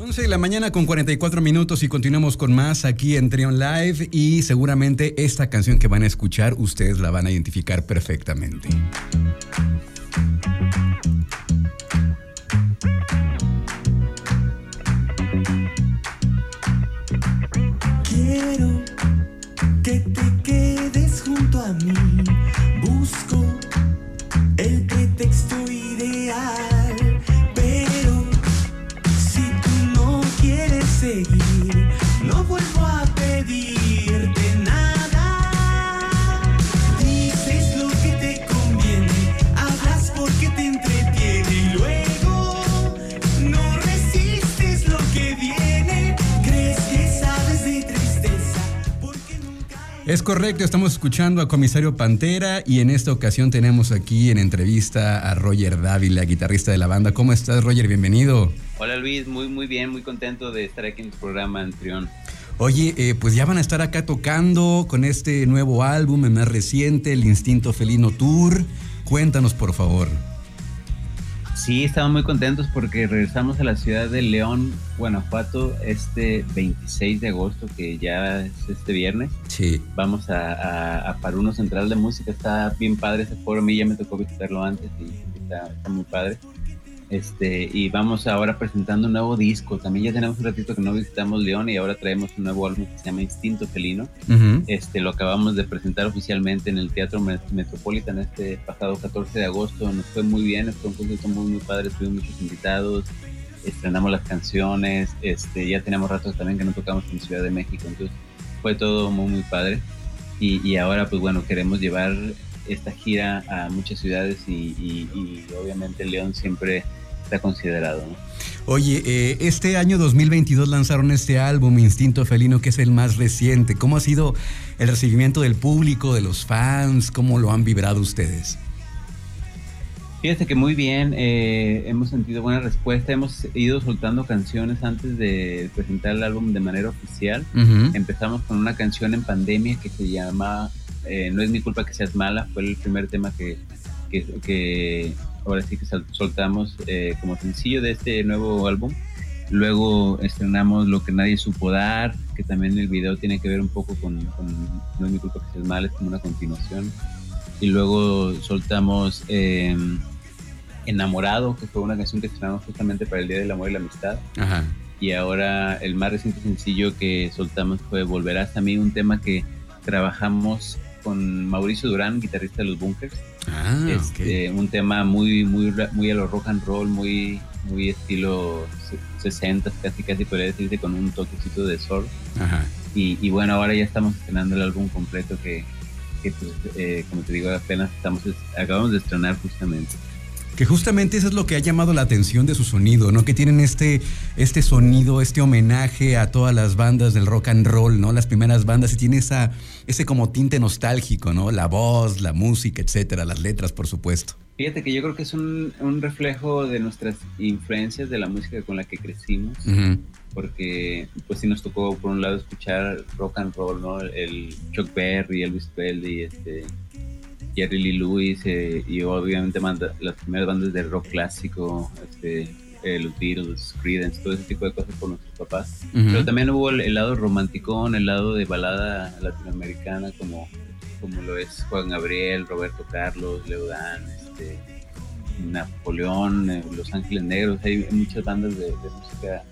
11 de la mañana con 44 minutos y continuamos con más aquí en Trion Live y seguramente esta canción que van a escuchar ustedes la van a identificar perfectamente. Es correcto, estamos escuchando a Comisario Pantera y en esta ocasión tenemos aquí en entrevista a Roger Dávila, guitarrista de la banda. ¿Cómo estás, Roger? Bienvenido. Hola Luis, muy muy bien, muy contento de estar aquí en tu programa Antrión. Oye, eh, pues ya van a estar acá tocando con este nuevo álbum, el más reciente, El Instinto Felino Tour. Cuéntanos, por favor. Sí, estamos muy contentos porque regresamos a la ciudad de León, Guanajuato, este 26 de agosto, que ya es este viernes. Sí. Vamos a, a, a Paruno Central de Música, está bien padre ese foro, a mí ya me tocó visitarlo antes y está, está muy padre. Este, y vamos ahora presentando un nuevo disco. También ya tenemos un ratito que no visitamos León y ahora traemos un nuevo álbum que se llama Instinto Felino. Ujú. Este, lo acabamos de presentar oficialmente en el Teatro Met- Metropolitan este pasado 14 de agosto. Nos fue muy bien, fue un concierto muy, muy padre. Tuvimos muchos invitados, estrenamos las canciones. Este, ya teníamos rato también que no tocamos en Ciudad de México, entonces fue todo muy, muy padre. Y, y ahora, pues bueno, queremos llevar esta gira a muchas ciudades y, y- y obviamente León siempre está considerado. ¿no? Oye, eh, este año 2022 lanzaron este álbum, Instinto Felino, que es el más reciente. ¿Cómo ha sido el recibimiento del público, de los fans? ¿Cómo lo han vibrado ustedes? Fíjate que muy bien, eh, hemos sentido buena respuesta, hemos ido soltando canciones antes de presentar el álbum de manera oficial. Empezamos con una canción en pandemia que se llama eh, No es mi culpa que seas mala, fue el primer tema que, que, que ahora sí que soltamos eh, como sencillo de este nuevo álbum. Luego estrenamos Lo que nadie supo dar, que también el video tiene que ver un poco con, con No es mi culpa que seas mala, es como una continuación. Y luego soltamos eh, Enamorado, que fue una canción que estrenamos justamente para el Día del Amor y la Amistad Ajá. y ahora el más reciente sencillo que soltamos fue Volverás a mí, un tema que trabajamos con Mauricio Durán, guitarrista de los Bunkers. Ah, Este, Un tema muy, muy, muy a lo rock and roll, muy, muy estilo se- 60, casi casi podría decirse, con un toquecito de sol. Ajá. Y, y bueno, ahora ya estamos estrenando el álbum completo que, que pues, eh, como te digo, apenas estamos, acabamos de estrenar justamente. Que justamente eso es lo que ha llamado la atención de su sonido, ¿no? Que tienen este, este sonido, este homenaje a todas las bandas del rock and roll, ¿no? Las primeras bandas y tiene esa, ese como tinte nostálgico, ¿no? La voz, la música, etcétera, las letras, por supuesto. Fíjate que yo creo que es un, un reflejo de nuestras influencias de la música con la que crecimos, porque pues sí nos tocó por un lado escuchar rock and roll, ¿no? El Chuck Berry, Elvis Presley, este, Jerry Lee Lewis eh, y obviamente manda- las primeras bandas de rock clásico, este, eh, los Beatles, Creedence, todo ese tipo de cosas por nuestros papás. Ujú. Pero también hubo el, el lado romanticón, el lado de balada latinoamericana, como, como lo es Juan Gabriel, Roberto Carlos, Leodán, este, Napoleón, eh, Los Ángeles Negros. Hay muchas bandas de, de música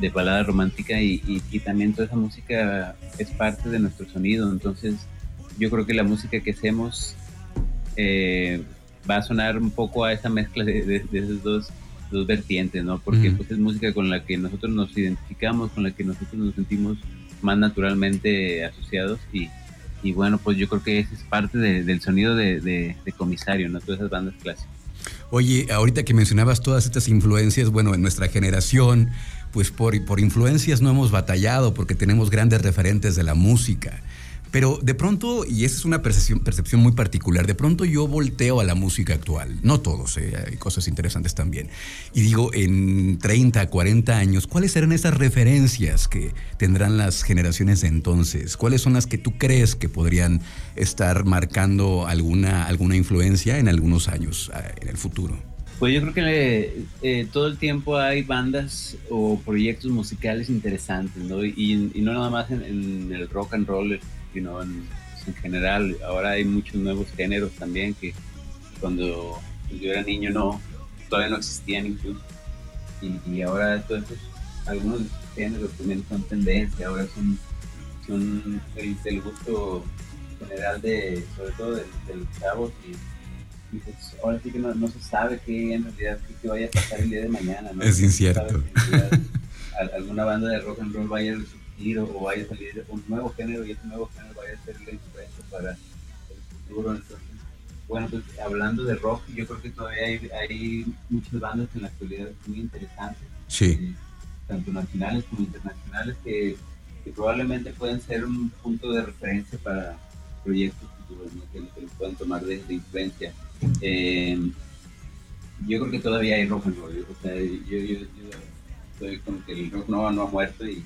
de balada romántica y, y- y también toda esa música es parte de nuestro sonido. Entonces, yo creo que la música que hacemos eh, va a sonar un poco a esa mezcla de, de, de esas dos, dos vertientes, ¿no? Porque pues, es música con la que nosotros nos identificamos, con la que nosotros nos sentimos más naturalmente asociados y, y bueno, pues yo creo que ese es parte de- del sonido de, de- de Comisario, ¿no? Todas esas bandas clásicas. Oye, ahorita que mencionabas todas estas influencias, bueno, en nuestra generación, pues por, por influencias no hemos batallado porque tenemos grandes referentes de la música. Pero de pronto, y esa es una percepción, percepción muy particular, de pronto yo volteo a la música actual, no todos, eh, hay cosas interesantes también, y digo, en 30, 40 años, ¿cuáles serán esas referencias que tendrán las generaciones de entonces? ¿Cuáles son las que tú crees que podrían estar marcando alguna, alguna influencia en algunos años, en el futuro? Pues yo creo que eh, todo el tiempo hay bandas o proyectos musicales interesantes, ¿no? Y, no nada más en, el rock and roll, sino en, en, general. Ahora hay muchos nuevos géneros también que cuando yo era niño no, todavía no existían incluso. Y, ahora todos estos, algunos géneros también son tendencia, ahora son, son el, del gusto general de, sobre todo de, los chavos y y pues ahora sí que no, no, se sabe qué en realidad qué, vaya a pasar el día de mañana. ¿no? Es incierto. alguna banda de rock and roll vaya a resurgir o, vaya a salir un nuevo género y ese nuevo género vaya a ser la influencia para el futuro. Entonces, bueno, pues hablando de rock, yo creo que todavía hay, hay muchas bandas en la actualidad muy interesantes. Sí. Eh, tanto nacionales como internacionales que, que probablemente pueden ser un punto de referencia para proyectos futuros que, que puedan tomar de, de influencia eh, yo creo que todavía hay rock and roll. O sea, yo, yo, estoy con que el rock no, no ha muerto y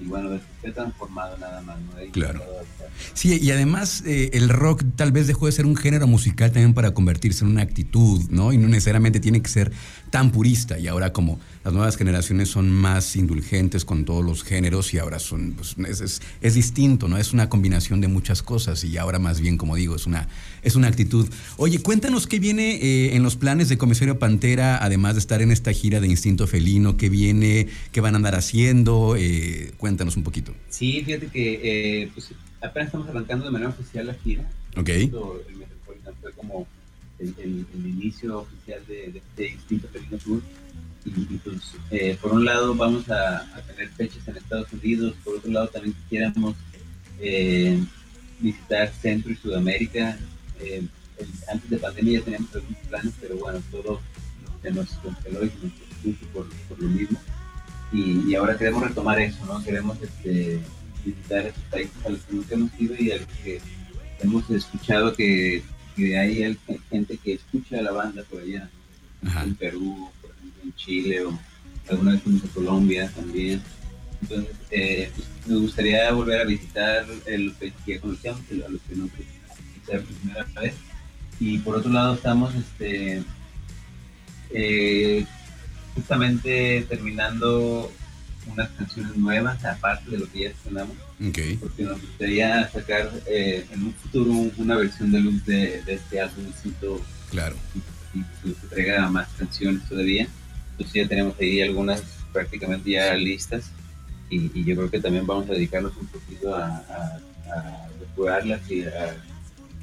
y bueno, se ha transformado nada más. ¿no? claro. Sí, y además eh, el rock tal vez dejó de ser un género musical también para convertirse en una actitud, ¿no? Y no necesariamente tiene que ser tan purista. Y ahora como las nuevas generaciones son más indulgentes con todos los géneros y ahora son, pues, es, es, distinto, ¿no? Es una combinación de muchas cosas y ahora más bien, como digo, es una, es una actitud. Oye, cuéntanos qué viene eh, en los planes de Comisario Pantera, además de estar en esta gira de Instinto Felino, qué viene, qué van a andar haciendo, eh, Cuéntanos un poquito. Sí, fíjate que eh, pues, apenas estamos arrancando de manera oficial la gira. Ok. El Metropolitan fue como el, inicio oficial de, este Instinto Felino Tour. Y, pues, eh, por un lado vamos a, tener fechas en Estados Unidos, por otro lado también quisiéramos eh, visitar Centro y Sudamérica. antes de pandemia ya teníamos algunos planes, pero bueno, todo se nos congeló y se nos por, por lo mismo y, ahora queremos retomar eso, ¿no? Queremos este, visitar esos países a los que nunca hemos ido y a los que hemos escuchado que, que hay gente que escucha la banda por allá, en Perú, por ejemplo, en Chile o alguna vez fuimos a Colombia también. Entonces, eh, pues, me gustaría volver a visitar los países que conocíamos, a los que no visitar por primera vez. Y por otro lado, estamos este, eh, justamente terminando unas canciones nuevas, aparte de lo que ya estrenamos. Porque nos gustaría sacar eh, en un futuro una versión de luz de, este álbum. Claro. Y, y, se traiga más canciones todavía. Entonces ya tenemos ahí algunas prácticamente ya listas. Y, yo creo que también vamos a dedicarnos un poquito a, a, y a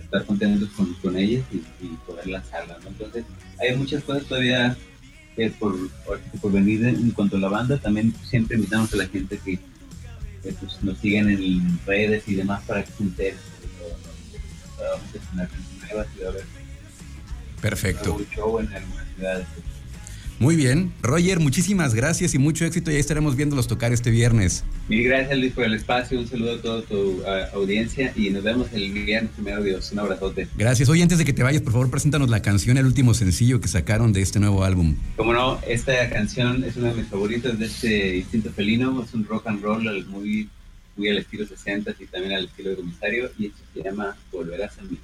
estar contentos con, con ellas y, y poder lanzarlas. Entonces hay muchas cosas todavía por, por venir en cuanto a la banda, también siempre invitamos a la gente que, pues, nos sigan en redes y demás para que se enteren. Vamos a Perfecto. Un show en algunas ciudades. Muy bien. Roger, muchísimas gracias y mucho éxito. Ya estaremos viéndolos tocar este viernes. Mil gracias, Luis, por el espacio. Un saludo a toda tu audiencia y nos vemos el viernes primero. Dios. Un abrazote. Gracias. Oye, antes de que te vayas, por favor, preséntanos la canción, el último sencillo que sacaron de este nuevo álbum. Como no, esta canción es una de mis favoritas de este Instinto Felino. Es un rock and roll muy, muy al estilo 60 y también al estilo de comisario. Y esto se llama Volverás a mí.